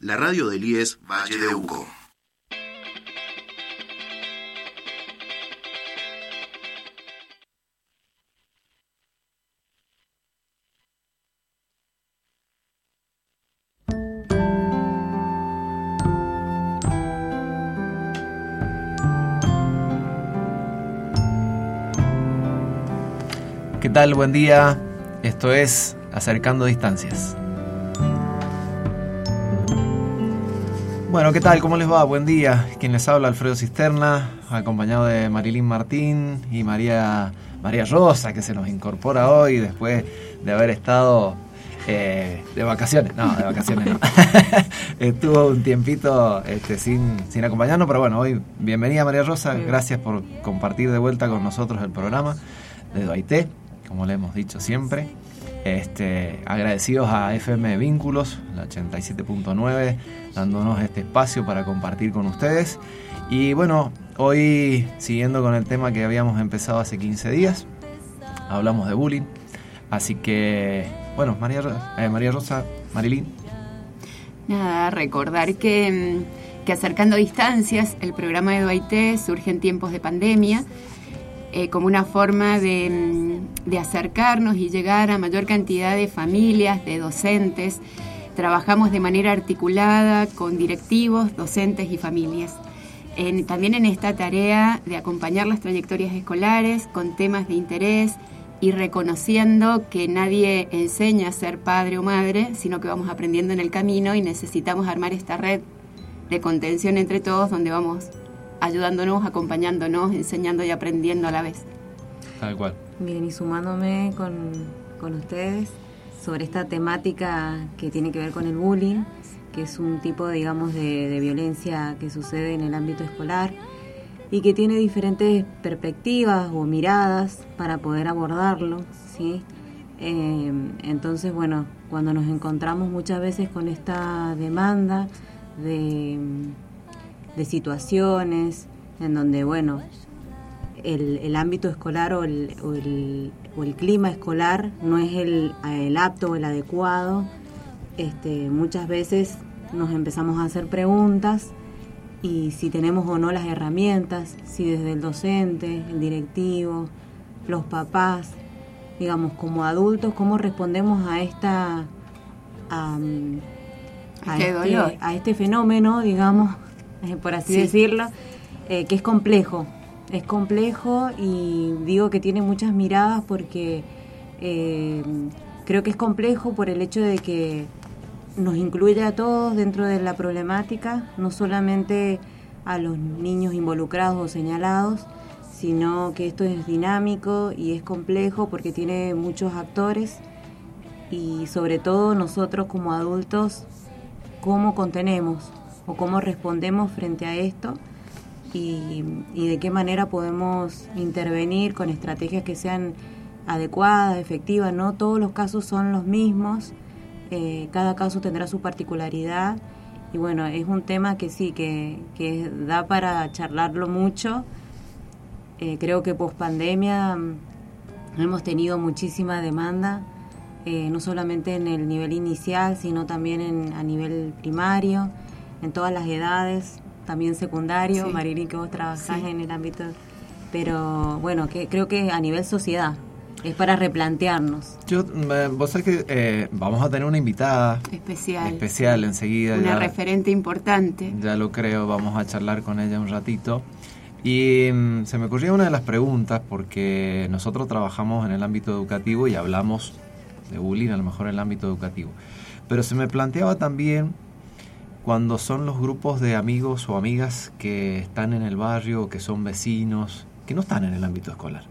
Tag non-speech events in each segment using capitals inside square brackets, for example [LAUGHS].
La radio del IES Valle de Uco. ¿Qué tal? Buen día. Esto es Acercando Distancias. Bueno, ¿qué tal? ¿Cómo les va? Buen día. Quien les habla, Alfredo Cisterna, acompañado de Marilyn Martín y María, María Rosa, que se nos incorpora hoy después de haber estado eh, de vacaciones. No, de vacaciones no. [LAUGHS] Estuvo un tiempito este, sin, sin acompañarnos, pero bueno, hoy bienvenida María Rosa. Gracias por compartir de vuelta con nosotros el programa de Duaité, como le hemos dicho siempre. Este, agradecidos a FM Vínculos, la 87.9, dándonos este espacio para compartir con ustedes. Y bueno, hoy siguiendo con el tema que habíamos empezado hace 15 días, hablamos de bullying. Así que, bueno, María, eh, María Rosa, Marilyn. Nada, recordar que, que Acercando Distancias, el programa de Duaité surge en tiempos de pandemia eh, como una forma de, de, acercarnos y llegar a mayor cantidad de familias, de docentes. Trabajamos de manera articulada con directivos, docentes y familias. En, también en esta tarea de acompañar las trayectorias escolares con temas de interés y reconociendo que nadie enseña a ser padre o madre, sino que vamos aprendiendo en el camino y necesitamos armar esta red de contención entre todos donde vamos ayudándonos, acompañándonos, enseñando y aprendiendo a la vez. Tal cual. Bien, y sumándome con, con ustedes sobre esta temática que tiene que ver con el bullying, que es un tipo, digamos, de, de violencia que sucede en el ámbito escolar y que tiene diferentes perspectivas o miradas para poder abordarlo, ¿sí? Eh, entonces, bueno, cuando nos encontramos muchas veces con esta demanda de de situaciones en donde, bueno, el, el ámbito escolar o el, o, el, o el, clima escolar no es el, el apto o el adecuado, este, muchas veces nos empezamos a hacer preguntas y si tenemos o no las herramientas, si desde el docente, el directivo, los papás, digamos, como adultos, cómo respondemos a esta... A, a, este, a este fenómeno, digamos, por así sí. decirlo, eh, que es complejo. Es complejo y digo que tiene muchas miradas porque eh, creo que es complejo por el hecho de que nos incluye a todos dentro de la problemática, no solamente a los niños involucrados o señalados, sino que esto es dinámico y es complejo porque tiene muchos actores y sobre todo nosotros como adultos, cómo contenemos, o cómo respondemos frente a esto y, de qué manera podemos intervenir con estrategias que sean adecuadas, efectivas. No todos los casos son los mismos, eh, cada caso tendrá su particularidad y bueno, es un tema que sí, que, que da para charlarlo mucho. Eh, creo que post pandemia mm, hemos tenido muchísima demanda. Eh, no solamente en el nivel inicial, sino también en, a nivel primario en todas las edades, también secundario, sí. que vos trabajás sí. en el ámbito, pero bueno, que creo que a nivel sociedad es para replantearnos. Yo, vos sabés que eh, vamos a tener una invitada especial, especial enseguida. Una ya, referente importante. Ya lo creo, vamos a charlar con ella un ratito. Y um, se me ocurría una de las preguntas, porque nosotros trabajamos en el ámbito educativo y hablamos de bullying, a lo mejor en el ámbito educativo. Pero se me planteaba también cuando son los grupos de amigos o amigas que están en el barrio, que son vecinos, que no están en el ámbito escolar.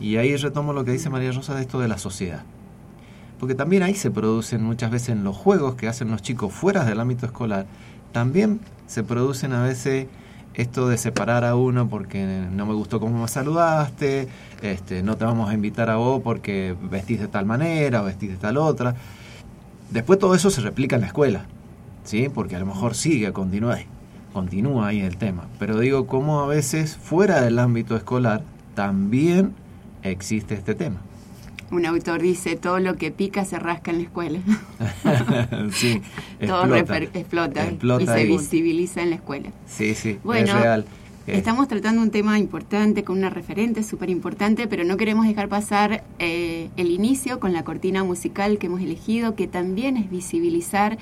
Y ahí retomo lo que dice María Rosa de esto de la sociedad. Porque también ahí se producen muchas veces en los juegos que hacen los chicos fuera del ámbito escolar, también se producen a veces esto de separar a uno porque no me gustó cómo me saludaste, este, no te vamos a invitar a vos porque vestís de tal manera o vestís de tal otra. Después todo eso se replica en la escuela. ¿Sí? Porque a lo mejor sigue, continúa ahí, continúa ahí el tema. Pero digo, cómo a veces fuera del ámbito escolar también existe este tema. un autor dice, todo lo que pica se rasca en la escuela. [LAUGHS] sí, [LAUGHS] todo explota, y se visibiliza en la escuela. Sí, sí, bueno, es real. Eh, estamos tratando un tema importante con una referente súper importante, pero no queremos dejar pasar eh, el inicio con la cortina musical que hemos elegido, que también es visibilizar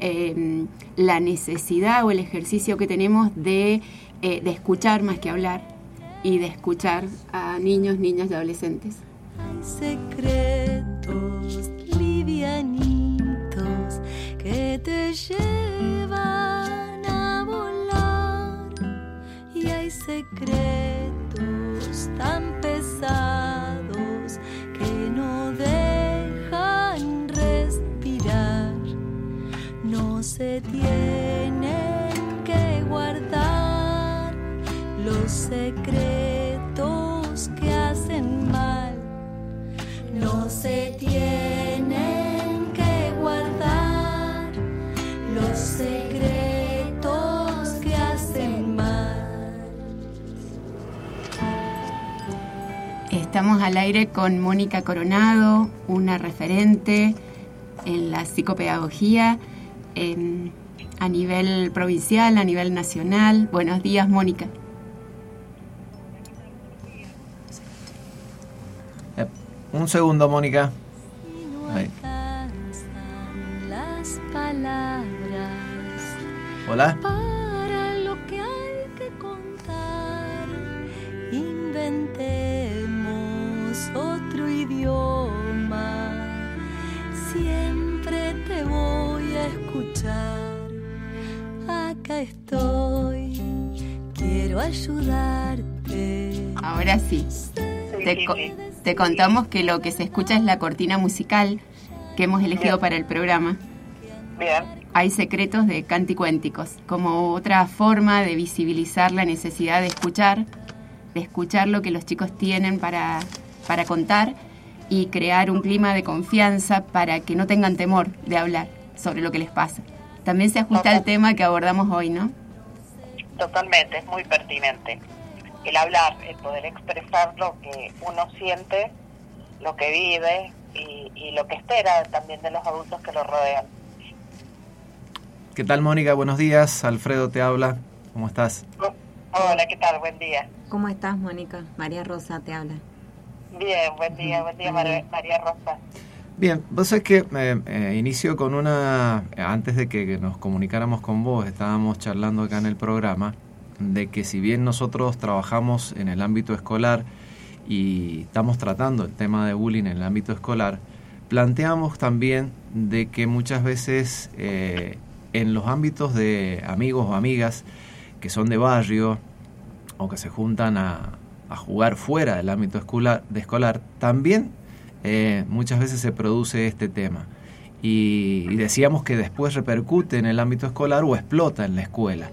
eh, la necesidad o el ejercicio que tenemos de, de escuchar más que hablar y de escuchar a niños, niñas y adolescentes. Hay secretos livianitos que te llevan a volar y hay secretos tan pesados se tienen que guardar los secretos que hacen mal no se tienen que guardar los secretos que hacen mal. Estamos al aire con Mónica Coronado, una referente en la psicopedagogía a nivel provincial, a nivel nacional. Buenos días, Mónica. Un segundo, Mónica. Palabras Hola. Quiero ayudarte. Ahora sí. Te, te contamos que lo que se escucha es la cortina musical que hemos elegido para el programa. Bien. Hay secretos de canticuénticos, como otra forma de visibilizar la necesidad de escuchar, de escuchar lo que los chicos tienen para, para contar y crear un clima de confianza para que no tengan temor de hablar sobre lo que les pasa. También se ajusta al tema que abordamos hoy, ¿no? Totalmente, es muy pertinente el hablar, el poder expresar lo que uno siente, lo que vive y, lo que espera también de los adultos que lo rodean. ¿Qué tal, Mónica? Buenos días. Alfredo te habla. ¿Cómo estás? Hola, ¿qué tal? Buen día. ¿Cómo estás, Mónica? María Rosa te habla. Bien, buen día, buen día, María Rosa. Bien, vos sabés que eh, eh, inicio con una, antes de que nos comunicáramos con vos, estábamos charlando acá en el programa, de que si bien nosotros trabajamos en el ámbito escolar y estamos tratando el tema de bullying en el ámbito escolar, planteamos también de que muchas veces eh, en los ámbitos de amigos o amigas que son de barrio o que se juntan a, jugar fuera del ámbito escolar, de escolar también eh, muchas veces se produce este tema. y decíamos que después repercute en el ámbito escolar o explota en la escuela.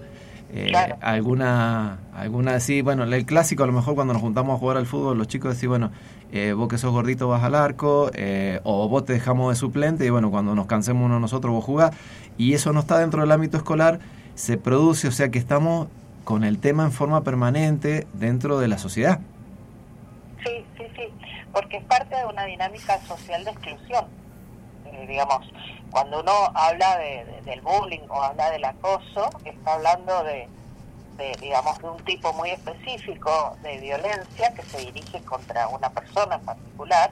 Eh, alguna, alguna sí, bueno, el clásico a lo mejor cuando nos juntamos a jugar al fútbol, los chicos decían, bueno, eh, vos que sos gordito vas al arco, eh, o vos te dejamos de suplente, y bueno, cuando nos cansemos uno nosotros vos jugás, y eso no está dentro del ámbito escolar, se produce, o sea que estamos con el tema en forma permanente dentro de la sociedad. Porque es parte de una dinámica social de exclusión, digamos cuando uno habla de, del bullying o habla del acoso, está hablando de, digamos, de un tipo muy específico de violencia que se dirige contra una persona en particular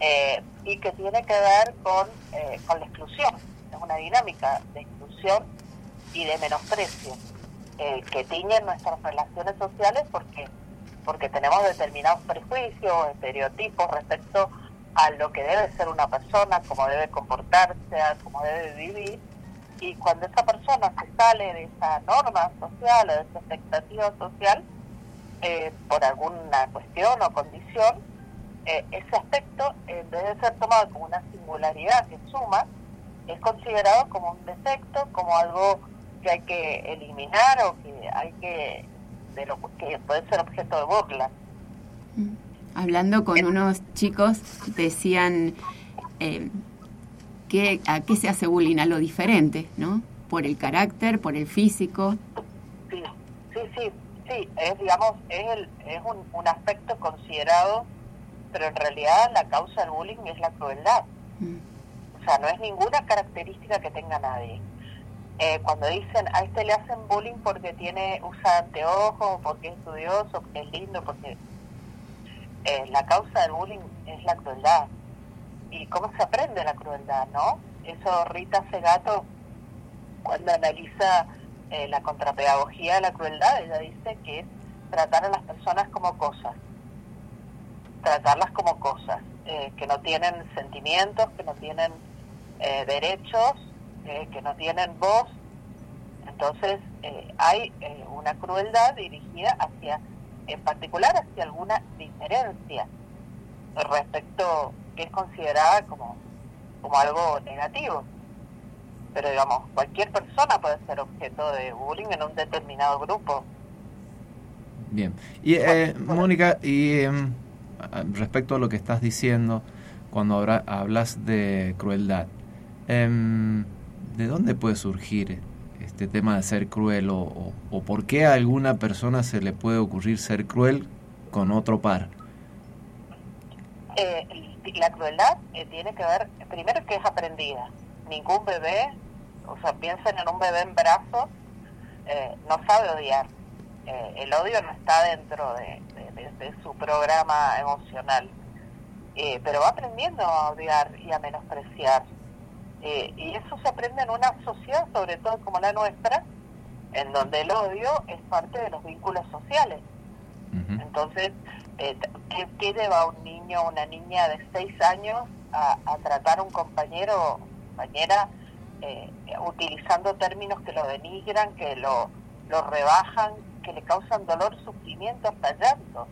eh, y que tiene que ver con, eh, con la exclusión. Es una dinámica de exclusión y de menosprecio eh, que tiñen nuestras relaciones sociales porque porque tenemos determinados prejuicios, estereotipos respecto a lo que debe ser una persona, cómo debe comportarse, cómo debe vivir. Y cuando esa persona se sale de esa norma social o de esa expectativa social, eh, por alguna cuestión o condición, eh, ese aspecto, en vez de ser tomado como una singularidad que suma, es considerado como un defecto, como algo que hay que eliminar o que hay que, de lo que puede ser objeto de burla. Mm hablando con unos chicos, decían eh, que a qué se hace bullying, a lo diferente, ¿no? Por el carácter, por el físico. Sí, sí, sí, sí, es, digamos, es, el, es un, un aspecto considerado pero en realidad la causa del bullying es la crueldad. Mm. O sea, no es ninguna característica que tenga nadie. Eh, cuando dicen a este le hacen bullying porque tiene usa anteojos, porque es estudioso, porque es lindo, porque eh, la causa del bullying es la crueldad. ¿Y cómo se aprende la crueldad, no? Eso Rita Segato, cuando analiza eh, la contrapedagogía de la crueldad, ella dice que es tratar a las personas como cosas, tratarlas como cosas, eh, que no tienen sentimientos, que no tienen derechos, eh, que no tienen voz. Entonces eh, hay eh, una crueldad dirigida hacia, en particular hacia alguna diferencia respecto que es considerada como, como algo negativo. Pero digamos, cualquier persona puede ser objeto de bullying en un determinado grupo. Bien. Y eh, Mónica, y em, respecto a lo que estás diciendo, cuando hablas de crueldad, em, ¿de dónde puede surgir este tema de ser cruel o, por qué a alguna persona se le puede ocurrir ser cruel con otro par? Eh, la crueldad eh, tiene que ver, primero que es aprendida. Ningún bebé, o sea, piensen en un bebé en brazos, eh, no sabe odiar. El odio no está dentro de, su programa emocional, pero va aprendiendo a odiar y a menospreciar. Eh, y eso se aprende en una sociedad, sobre todo como la nuestra, en donde el odio es parte de los vínculos sociales. Entonces, eh, ¿qué, qué lleva a un niño o una niña de seis años a, a tratar a un compañero o compañera eh, utilizando términos que lo denigran, que lo, lo rebajan, que le causan dolor, sufrimiento, hasta llanto?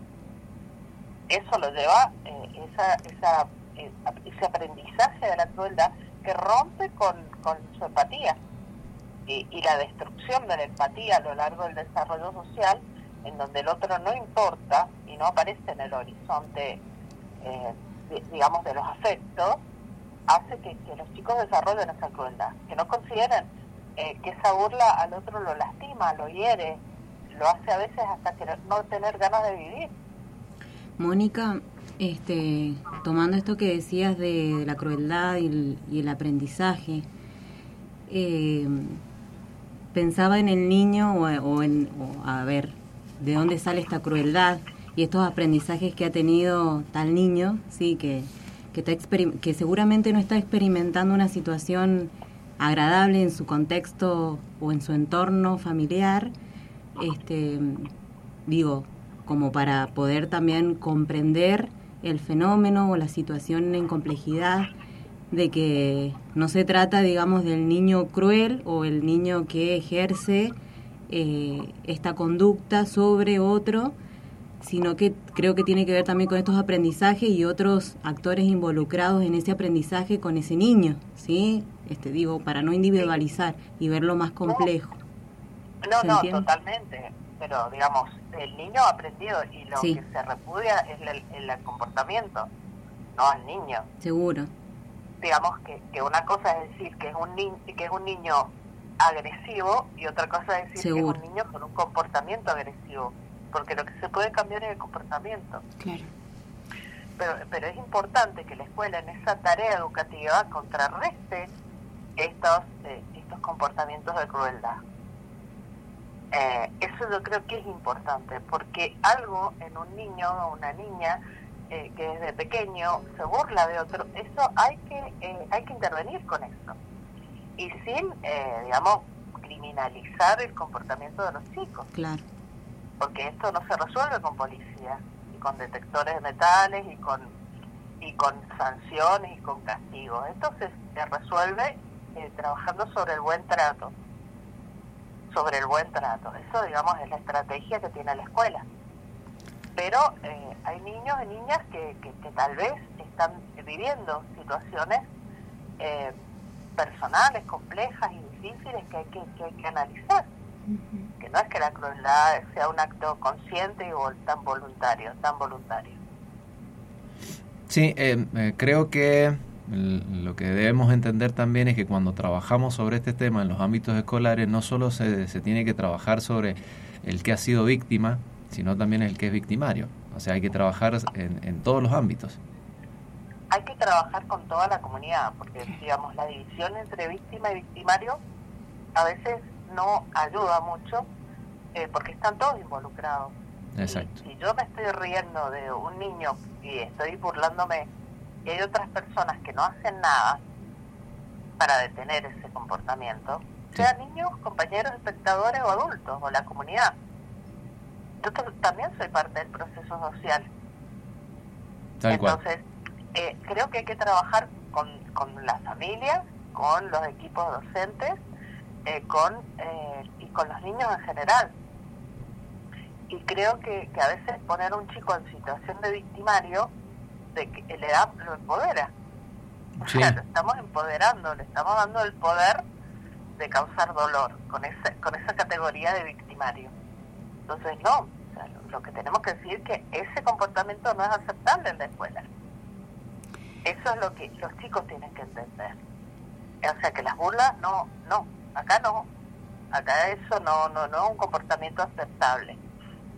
Eso lo lleva, eh, esa, esa, eh, ese aprendizaje de la crueldad que rompe con, con su empatía y, y la destrucción de la empatía a lo largo del desarrollo social, en donde el otro no importa y no aparece en el horizonte, eh, di- digamos, de los afectos, hace que, que los chicos desarrollen esa crueldad, que no consideren eh, que esa burla al otro lo lastima, lo hiere, lo hace a veces hasta querer no tener ganas de vivir. Mónica, este, tomando esto que decías de, la crueldad y el, aprendizaje, eh, pensaba en el niño o, en, a ver, de dónde sale esta crueldad y estos aprendizajes que ha tenido tal niño, sí, que, que, está que seguramente no está experimentando una situación agradable en su contexto o en su entorno familiar, este, digo, como para poder también comprender el fenómeno o la situación en complejidad de que no se trata, digamos, del niño cruel o el niño que ejerce eh, esta conducta sobre otro, sino que creo que tiene que ver también con estos aprendizajes y otros actores involucrados en ese aprendizaje con ese niño, ¿sí? Este digo, para no individualizar y verlo más complejo. No, ¿Se no, entiende? totalmente. Pero, digamos, el niño ha aprendido y lo Sí. que se repudia es el, el comportamiento, no al niño. Seguro, Digamos que, que una cosa es decir que es un ni que es un niño agresivo y otra cosa es decir Seguro. que es un niño con un comportamiento agresivo, porque lo que se puede cambiar es el comportamiento. Claro. Pero, pero es importante que la escuela en esa tarea educativa contrarreste estos, eh, estos comportamientos de crueldad. Eh, eso yo creo que es importante, porque algo en un niño o una niña eh, que desde pequeño se burla de otro, eso hay que, eh, hay que intervenir con eso. Y sin, eh, digamos, criminalizar el comportamiento de los chicos claro. porque esto no se resuelve con policía y con detectores de metales y con y con sanciones y con castigos esto se, se resuelve eh, trabajando sobre el buen trato sobre el buen trato. Eso digamos es la estrategia que tiene la escuela. Pero eh, hay niños y niñas que, que, que tal vez están viviendo situaciones eh, personales complejas y difíciles que hay que, que hay que analizar. Que no es que la crueldad sea un acto consciente o tan voluntario, tan voluntario. Sí, eh, eh, creo que lo que debemos entender también es que cuando trabajamos sobre este tema en los ámbitos escolares, no solo se, se tiene que trabajar sobre el que ha sido víctima, sino también el que es victimario. O sea, hay que trabajar en, en todos los ámbitos. Hay que trabajar con toda la comunidad, porque digamos, la división entre víctima y victimario a veces no ayuda mucho, eh, porque están todos involucrados. Exacto. Si yo me estoy riendo de un niño y estoy burlándome, y hay otras personas que no hacen nada para detener ese comportamiento, Sí. sean niños, compañeros, espectadores o adultos, o la comunidad. Yo también soy parte del proceso social. Tal cual. Entonces, eh, creo que hay que trabajar con, con las familias, con los equipos docentes, eh, con eh, y con los niños en general. Y creo que, que a veces poner a un chico en situación de victimario de que le da, lo empodera. O Sí. sea, lo estamos empoderando, le estamos dando el poder de causar dolor con esa, con esa categoría de victimario. Entonces, no, o sea, lo, lo que tenemos que decir es que ese comportamiento no es aceptable en la escuela. Eso es lo que los chicos tienen que entender. O sea, que las burlas, no, no, acá no. Acá eso no, no, no es un comportamiento aceptable.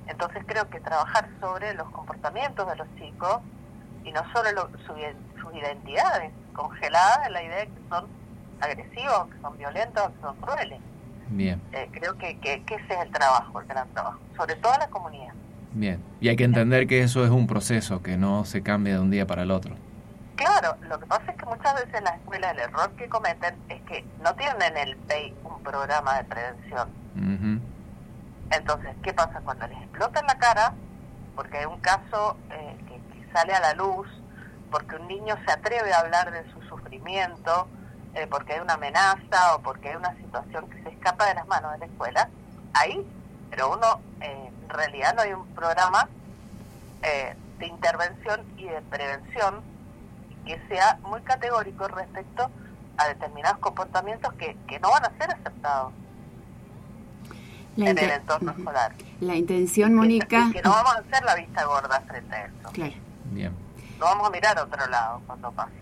Entonces creo que trabajar sobre los comportamientos de los chicos y no sobre lo- su- sus identidades, congeladas en la idea de que son agresivos, que son violentos, que son crueles. Bien, Eh, creo que, que, que ese es el trabajo, el gran trabajo, sobre todo la comunidad. bien. Y hay que entender que eso es un proceso, que no se cambia de un día para el otro. Claro, lo que pasa es que muchas veces en las escuelas el error que cometen es que no tienen en el PEI un programa de prevención. Ujú. Entonces, ¿qué pasa cuando les explota en la cara? Porque hay un caso eh, sale a la luz, porque un niño se atreve a hablar de su sufrimiento, eh, porque hay una amenaza o porque hay una situación que se escapa de las manos de la escuela, ahí, pero uno, eh, en realidad no hay un programa eh, de intervención y de prevención que sea muy categórico respecto a determinados comportamientos que, que no van a ser aceptados La, en el entorno escolar. La intención, Mónica. Que no vamos a hacer la vista gorda frente a eso. Claro. Bien. No vamos a mirar a otro lado cuando pasa.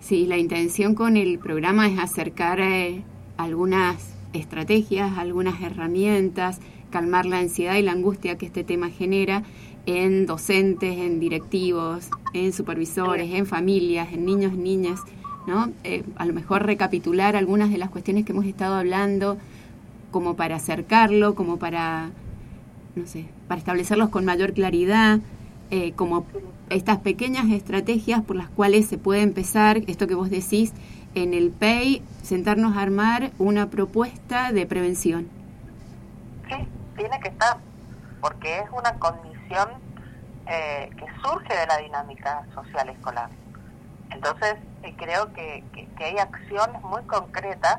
Sí, la intención con el programa es acercar eh, algunas estrategias, algunas herramientas, calmar la ansiedad y la angustia que este tema genera en docentes, en directivos, en supervisores, en familias, en niños, niñas, ¿no? Eh, a lo mejor recapitular algunas de las cuestiones que hemos estado hablando, como para acercarlo, como para, no sé, para establecerlos con mayor claridad, eh, como estas pequeñas estrategias por las cuales se puede empezar, esto que vos decís, en el PEI, sentarnos a armar una propuesta de prevención. Sí, tiene que estar, porque es una condición eh, que surge de la dinámica social escolar. Entonces, eh, creo que, que- hay acciones muy concretas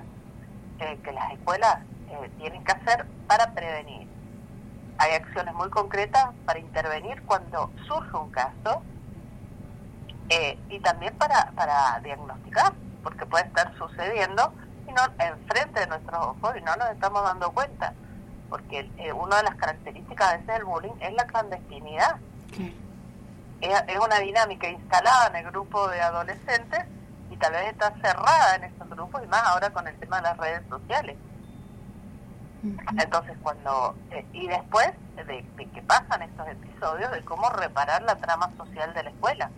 eh, que las escuelas eh, tienen que hacer para prevenir. Hay acciones muy concretas para intervenir cuando surge un caso eh, y también para, para diagnosticar, porque puede estar sucediendo y no enfrente de nuestros ojos y no nos estamos dando cuenta, porque eh, una de las características a veces del bullying es la clandestinidad. Es, es una dinámica instalada en el grupo de adolescentes y tal vez está cerrada en estos grupos y más ahora con el tema de las redes sociales. Entonces, cuando. eh, y después de, de que pasan estos episodios, de cómo reparar la trama social de la escuela.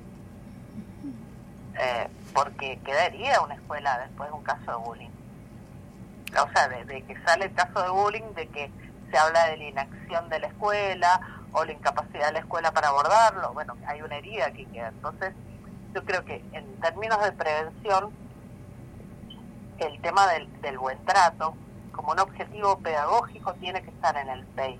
Eh, porque quedaría una escuela después de un caso de bullying. O sea, de, de que sale el caso de bullying, de que se habla de la inacción de la escuela o la incapacidad de la escuela para abordarlo. Bueno, hay una herida que queda. Entonces, yo creo que en términos de prevención, el tema del, del buen trato, como un objetivo pedagógico, tiene que estar en el PEI.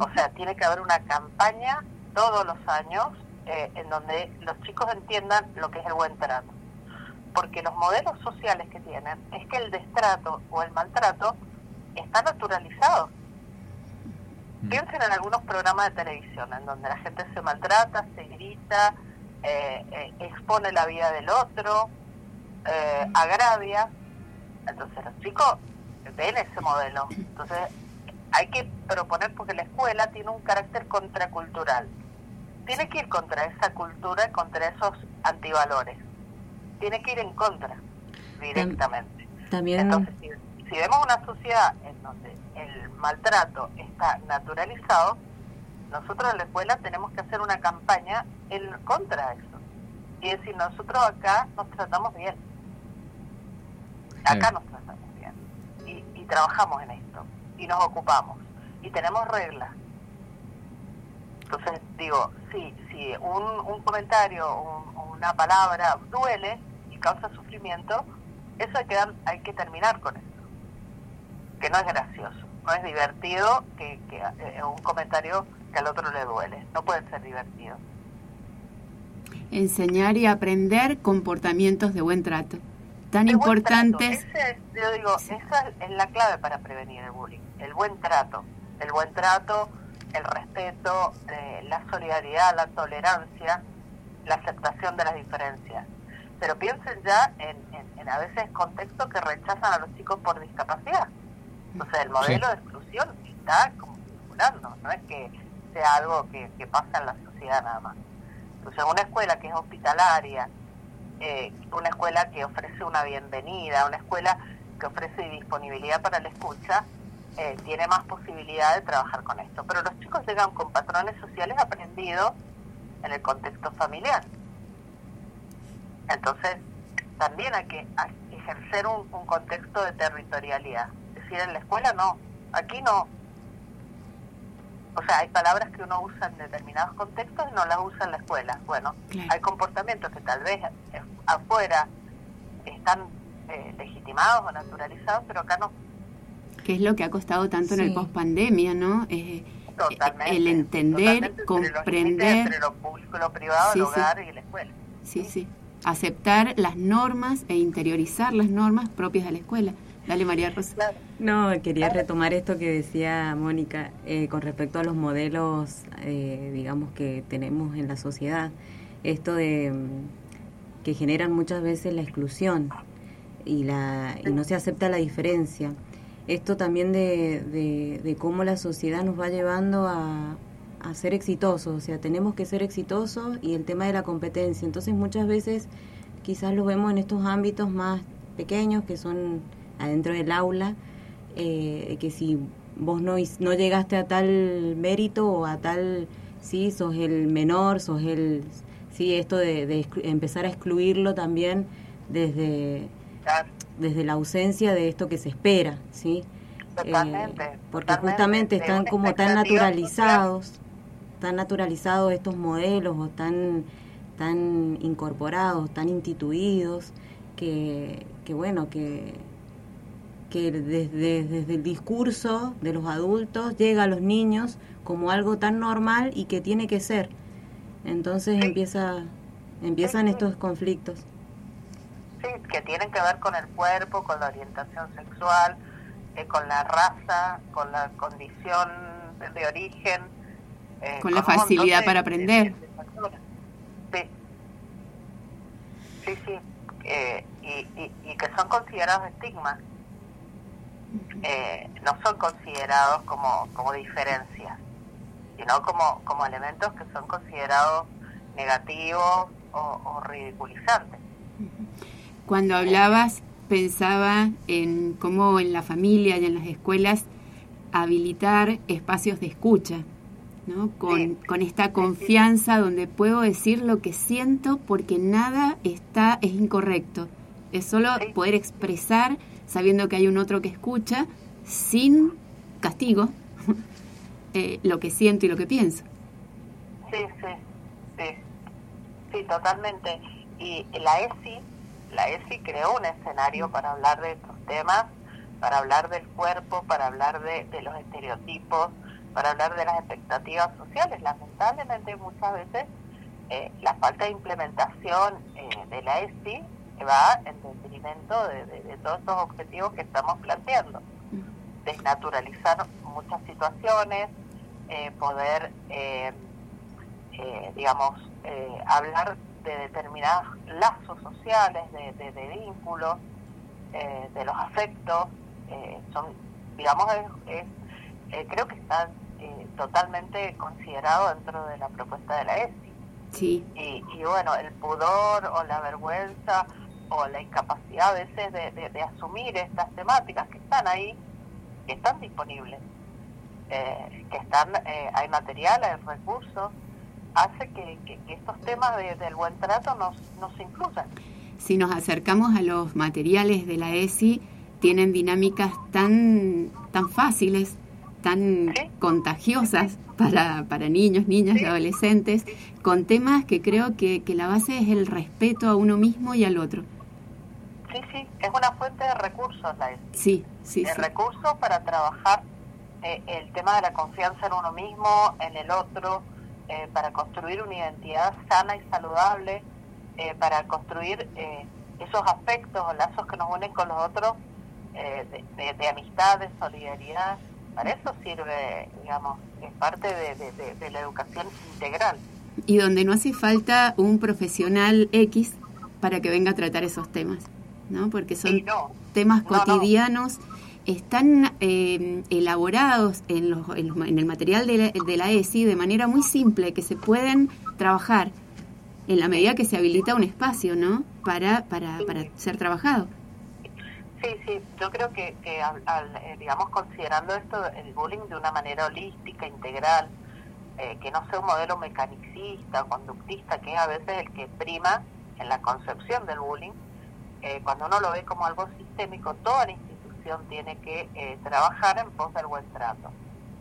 O sea, tiene que haber una campaña todos los años eh, en donde los chicos entiendan lo que es el buen trato. Porque los modelos sociales que tienen es que el destrato o el maltrato está naturalizado. Piensen en algunos programas de televisión en donde la gente se maltrata, se grita, eh, eh, expone la vida del otro, eh, agravia. Entonces los chicos ven ese modelo. Entonces hay que proponer porque la escuela tiene un carácter contracultural. Tiene que ir contra esa cultura, contra esos antivalores. Tiene que ir en contra directamente. También Entonces, si, si vemos una sociedad en donde el maltrato está naturalizado, nosotros en la escuela tenemos que hacer una campaña en contra de eso. Y decir, nosotros acá nos tratamos bien. Acá Sí. nos tratamos. Trabajamos en esto. Y nos ocupamos. Y tenemos reglas. Entonces, digo, si, si un, un comentario, un- una palabra duele y causa sufrimiento, eso hay que, dar- hay que terminar con eso. Que no es gracioso, no es divertido que, que eh, un comentario que al otro le duele. No puede ser divertido. Enseñar y aprender comportamientos de buen trato. Tan importantes. ese es- yo digo, esa es la clave para prevenir el bullying. El buen trato. El buen trato, el respeto, eh, la solidaridad, la tolerancia, la aceptación de las diferencias. Pero piensen ya en, en- en a veces contextos que rechazan a los chicos por discapacidad. Entonces el modelo de exclusión está como circulando, no es que sea algo que, que pasa en la sociedad nada más. Entonces una escuela que es hospitalaria, eh, una escuela que ofrece una bienvenida, una escuela que ofrece disponibilidad para la escucha, eh, tiene más posibilidad de trabajar con esto. Pero los chicos llegan con patrones sociales aprendidos en el contexto familiar. Entonces, también hay que ejercer un, un contexto de territorialidad. Es decir, en la escuela no, aquí no. O sea, hay palabras que uno usa en determinados contextos y no las usa en la escuela. Bueno, Claro. hay comportamientos que tal vez eh, afuera están eh, legitimados o naturalizados, pero acá no. que es lo que ha costado tanto en el Sí. pospandemia, ¿no? Eh, Totalmente. el entender, totalmente entre los comprender. Entre lo público y lo privado, Sí, el sí. hogar y la escuela. sí, sí. Aceptar las normas e interiorizar las normas propias de la escuela. Dale, María Rosa. No, quería retomar esto que decía Mónica eh, con respecto a los modelos, eh, digamos, que tenemos en la sociedad. Esto de mm, que generan muchas veces la exclusión y, la, y no se acepta la diferencia. Esto también de, de, de cómo la sociedad nos va llevando a, a ser exitosos, o sea, tenemos que ser exitosos y el tema de la competencia. Entonces muchas veces quizás lo vemos en estos ámbitos más pequeños que son adentro del aula, eh, que si vos no, no llegaste a tal mérito o a tal, sí, sos el menor, sos el, sí, esto de, de empezar a excluirlo también desde, Claro. desde la ausencia de esto que se espera, ¿sí? Totalmente, Eh, porque totalmente, justamente están como tan naturalizados, tan naturalizados estos modelos o tan, tan incorporados, tan instituidos, que, que bueno, que, que desde, desde el discurso de los adultos llega a los niños como algo tan normal y que tiene que ser. Entonces empieza, empiezan estos conflictos. Sí, que tienen que ver con el cuerpo, con la orientación sexual, eh, con la raza, con la condición de, origen. eh, Con la facilidad de- para aprender. de- de factores. Sí, sí, sí. eh, y, y, y que son considerados estigmas. Eh, no son considerados como, como diferencias, sino como, como elementos que son considerados negativos o, o ridiculizantes. Cuando hablabas, pensaba en cómo en la familia y en las escuelas habilitar espacios de escucha, ¿no? Con, Sí. con esta confianza donde puedo decir lo que siento porque nada está es incorrecto. Es solo Sí. poder expresar sabiendo que hay un otro que escucha sin castigo [LAUGHS] eh, lo que siento y lo que pienso. Sí, sí, sí, sí, totalmente. Y la ESI, la ESI creó un escenario para hablar de estos temas, para hablar del cuerpo, para hablar de, de los estereotipos, para hablar de las expectativas sociales. Lamentablemente muchas veces eh, la falta de implementación eh, de la ESI va en detrimento de, de- de todos estos objetivos que estamos planteando. Desnaturalizar muchas situaciones, eh, poder, eh, eh, digamos, eh, hablar de determinados lazos sociales, de, de- de vínculos, eh, de los afectos, eh, son, digamos, es, es, creo que está eh, totalmente considerado dentro de la propuesta de la ESI. Sí, Y, y bueno, el pudor o la vergüenza o la incapacidad a veces de, asumir estas temáticas que están ahí, que están disponibles, eh, que están, eh, hay material, hay recursos, hace que, estos temas del buen trato nos, nos incluyan. Si nos acercamos a los materiales de la ESI, tienen dinámicas tan, tan fáciles, tan contagiosas para, para niños, niñas y adolescentes, con temas que creo que, que la base es el respeto a uno mismo y al otro. Sí, sí, es una fuente de recursos la ESI. Sí, sí. De recursos para trabajar eh, el tema de la confianza en uno mismo, en el otro, eh, para construir una identidad sana y saludable, eh, para construir esos aspectos o lazos que nos unen con los otros de, amistad, de solidaridad. Para eso sirve, digamos, es parte de, la educación integral. Y donde no hace falta un profesional X para que venga a tratar esos temas, ¿no? Porque son temas cotidianos están eh, elaborados en, los, en, el material de la, ESI de manera muy simple, que se pueden trabajar en la medida que se habilita un espacio, ¿no? Para, para, para ser trabajado. Sí, sí, yo creo que, que eh, digamos, considerando esto, el bullying de una manera holística, integral, eh, que no sea un modelo mecanicista o conductista, que es a veces el que prima en la concepción del bullying, cuando uno lo ve como algo sistémico, toda la tiene que eh, trabajar en pos del buen trato.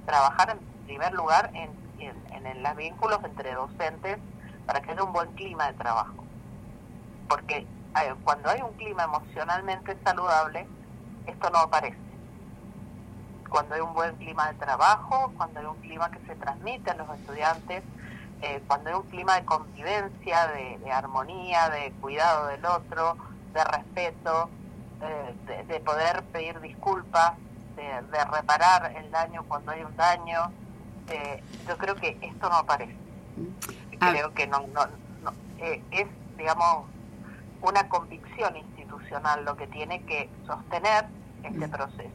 Trabajar en primer lugar en, en, los vínculos entre docentes para que haya un buen clima de trabajo. Porque cuando hay un clima emocionalmente saludable, esto no aparece. Cuando hay un buen clima de trabajo, cuando hay un clima que se transmite a los estudiantes, eh, cuando hay un clima de convivencia, de armonía, de cuidado del otro, de respeto, de, poder pedir disculpas, de, reparar el daño cuando hay un daño. Eh, yo creo que esto no aparece. Ah. Creo que no, no, eh, es, digamos, una convicción institucional lo que tiene que sostener este proceso.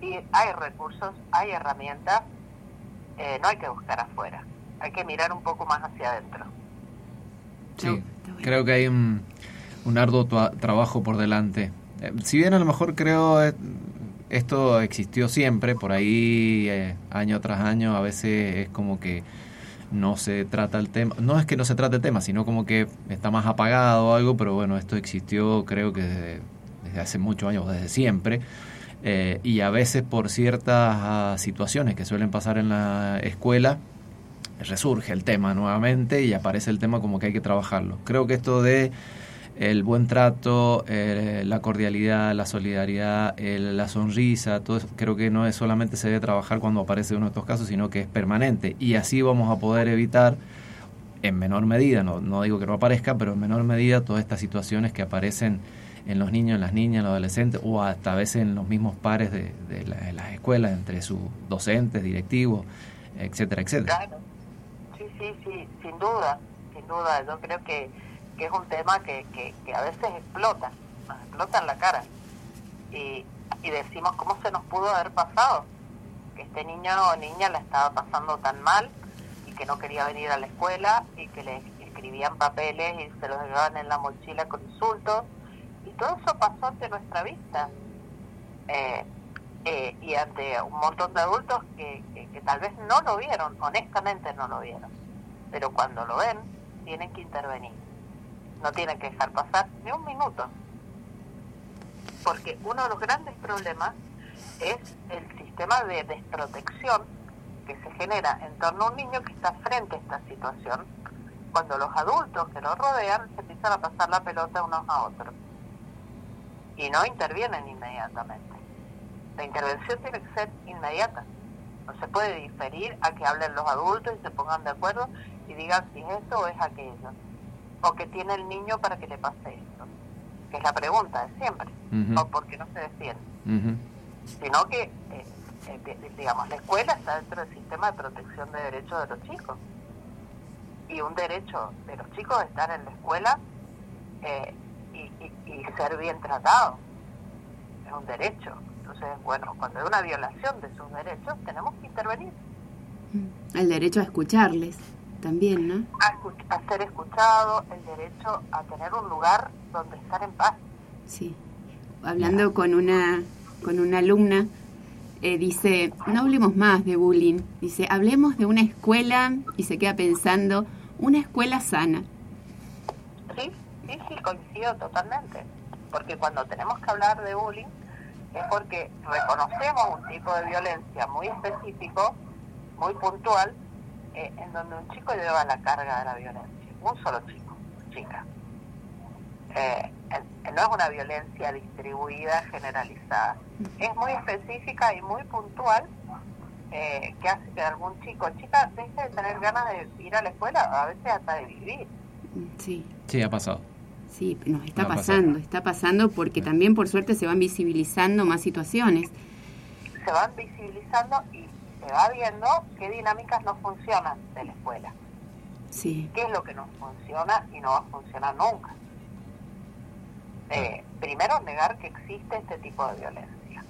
Y hay recursos, hay herramientas, eh, no hay que buscar afuera, hay que mirar un poco más hacia adentro. Sí, creo que hay un, arduo trabajo por delante eh, si bien a lo mejor creo eh, esto existió siempre, por ahí eh, año tras año a veces es como que no se trata el tema, no es que no se trate el tema, sino como que está más apagado o algo, pero bueno, esto existió creo que desde, hace muchos años, desde siempre, y a veces por ciertas ah, situaciones que suelen pasar en la escuela, resurge el tema nuevamente y aparece el tema como que hay que trabajarlo. Creo que esto de el buen trato, eh, la cordialidad, la solidaridad, la sonrisa, todo eso, creo que no es solamente se debe trabajar cuando aparece uno de estos casos, sino que es permanente. Y así vamos a poder evitar, en menor medida, no, no digo que no aparezca, pero en menor medida todas estas situaciones que aparecen en los niños, en las niñas, en los adolescentes, o hasta veces en los mismos pares de, las escuelas, entre sus docentes, directivos, etcétera, etcétera. Claro, sí, sí, sí, sin duda, sin duda. Yo creo que que es un tema que, que, a veces explota, nos explota en la cara. Y, y decimos, ¿cómo se nos pudo haber pasado? Que este niño o niña la estaba pasando tan mal y que no quería venir a la escuela y que le escribían papeles y se los llevaban en la mochila con insultos. Y todo eso pasó ante nuestra vista. Eh, eh, y ante un montón de adultos que, que, tal vez no lo vieron, honestamente no lo vieron. Pero cuando lo ven, tienen que intervenir no tienen que dejar pasar ni un minuto. Porque uno de los grandes problemas es el sistema de desprotección que se genera en torno a un niño que está frente a esta situación, cuando los adultos que lo rodean se empiezan a pasar la pelota unos a otros y no intervienen inmediatamente. La intervención tiene que ser inmediata. No se puede diferir a que hablen los adultos y se pongan de acuerdo y digan si es esto o es aquello o que tiene el niño para que le pase esto? Que es la pregunta de siempre. O porque no se defiende. Sino que, eh, eh, digamos, la escuela está dentro del sistema de protección de derechos de los chicos. Y un derecho de los chicos es estar en la escuela eh, y, ser bien tratado. Es un derecho. Entonces, bueno, cuando hay una violación de sus derechos, tenemos que intervenir. El derecho a escucharles también, ¿no? A, ser escuchado, el derecho a tener un lugar donde estar en paz. Sí. Hablando con una, con una alumna, eh, dice, no hablemos más de bullying. Dice, hablemos de una escuela, y se queda pensando, una escuela sana. Sí, sí, sí, coincido totalmente. Porque cuando tenemos que hablar de bullying es porque reconocemos un tipo de violencia muy específico, muy puntual, eh, en donde un chico lleva la carga de la violencia. Un solo chico, chica. Eh, no es una violencia distribuida, generalizada. Es muy específica y muy puntual eh, que hace que algún chico chica deje de tener ganas de ir a la escuela, a veces hasta de vivir. Sí. Sí, ha pasado. Sí, nos está pasando, está pasando porque también por suerte se van visibilizando más situaciones. Se van visibilizando y se va viendo qué dinámicas no funcionan de la escuela. Sí. ¿Qué es lo que no funciona y no va a funcionar nunca? Eh, primero, negar que existe este tipo de violencia.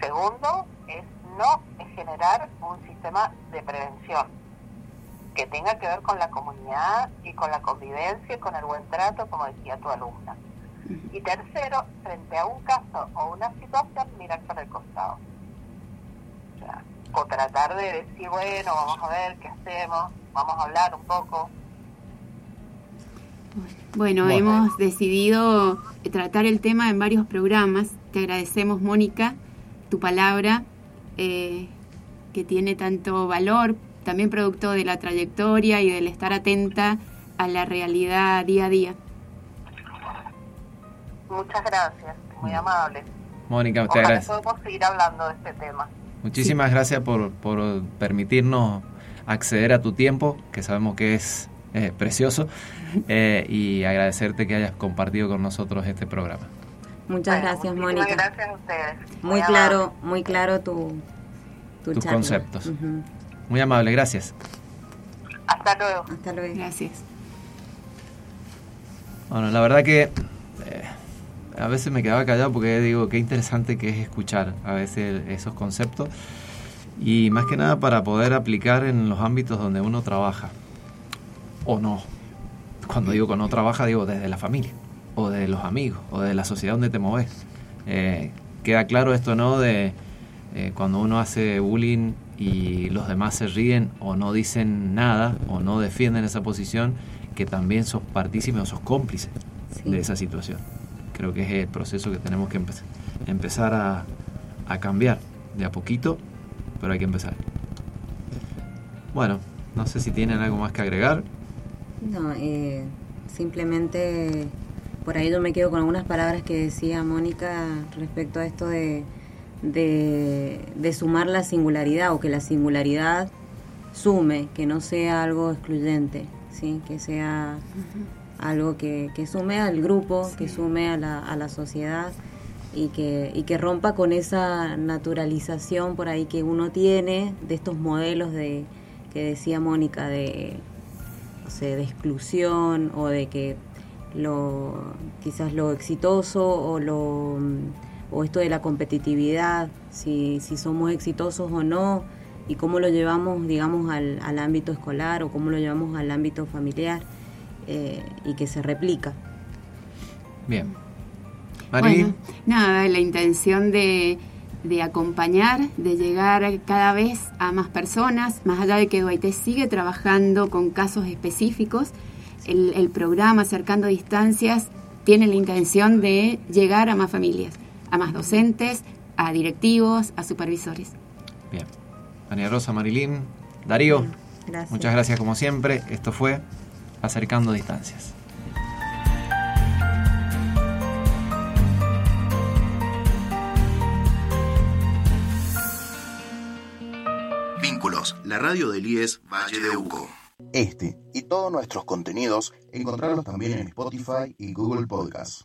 Segundo, es no generar un sistema de prevención que tenga que ver con la comunidad y con la convivencia y con el buen trato, como decía tu alumna. Y tercero, frente a un caso o una situación, mirar para el costado. Tratar de decir, bueno, vamos a ver qué hacemos, vamos a hablar un poco. Bueno, hemos decidido tratar el tema en varios programas. Te agradecemos, Mónica, tu palabra, eh, que tiene tanto valor también producto de la trayectoria y del estar atenta a la realidad día a día. Muchas gracias, muy amable. Mónica, muchas gracias. podemos seguir hablando de este tema. Muchísimas gracias por, por permitirnos acceder a tu tiempo, que sabemos que es precioso, eh, y agradecerte que hayas compartido con nosotros este programa. Muchas gracias, Mónica. Gracias a ustedes. Muy, claro, muy claro tu, tu tus conceptos. Muy amable, gracias. Hasta luego. Hasta luego. Gracias. Bueno, la verdad que eh, a veces me quedaba callado porque digo, qué interesante que es escuchar a veces esos conceptos y más que nada para poder aplicar en los ámbitos donde uno trabaja o no. Cuando digo que no trabaja, digo desde la familia o de los amigos o de la sociedad donde te mueves. Eh, queda claro esto, ¿no? De eh, cuando uno hace bullying y los demás se ríen o no dicen nada o no defienden esa posición, que también sos partícipe o sos cómplice de esa situación. Creo que es el proceso que tenemos que empezar a, a cambiar de a poquito, pero hay que empezar. Bueno, no sé si tienen algo más que agregar. No, eh, simplemente por ahí yo me quedo con algunas palabras que decía Mónica respecto a esto de de, sumar la singularidad o que la singularidad sume, que no sea algo excluyente, ¿sí? que sea algo que, sume al grupo, que sume a la, a la sociedad y que, y que rompa con esa naturalización por ahí que uno tiene de estos modelos de que decía Mónica de, de exclusión o de que lo quizás lo exitoso o lo o esto de la competitividad, si, si somos exitosos o no, y cómo lo llevamos, digamos, al, al ámbito escolar o cómo lo llevamos al ámbito familiar eh, y que se replica. Bien. Bueno, nada, la intención de, de, acompañar, de llegar cada vez a más personas, más allá de que Duaité sigue trabajando con casos específicos, el, el programa Acercando Distancias tiene la intención de llegar a más familias a más docentes, a directivos, a supervisores. Bien. María Rosa, Marilín, Darío, muchas gracias como siempre. Esto fue Acercando Distancias. Vínculos, la radio del IES Valle de Uco. Este y todos nuestros contenidos encontrarlos también en Spotify y Google Podcasts.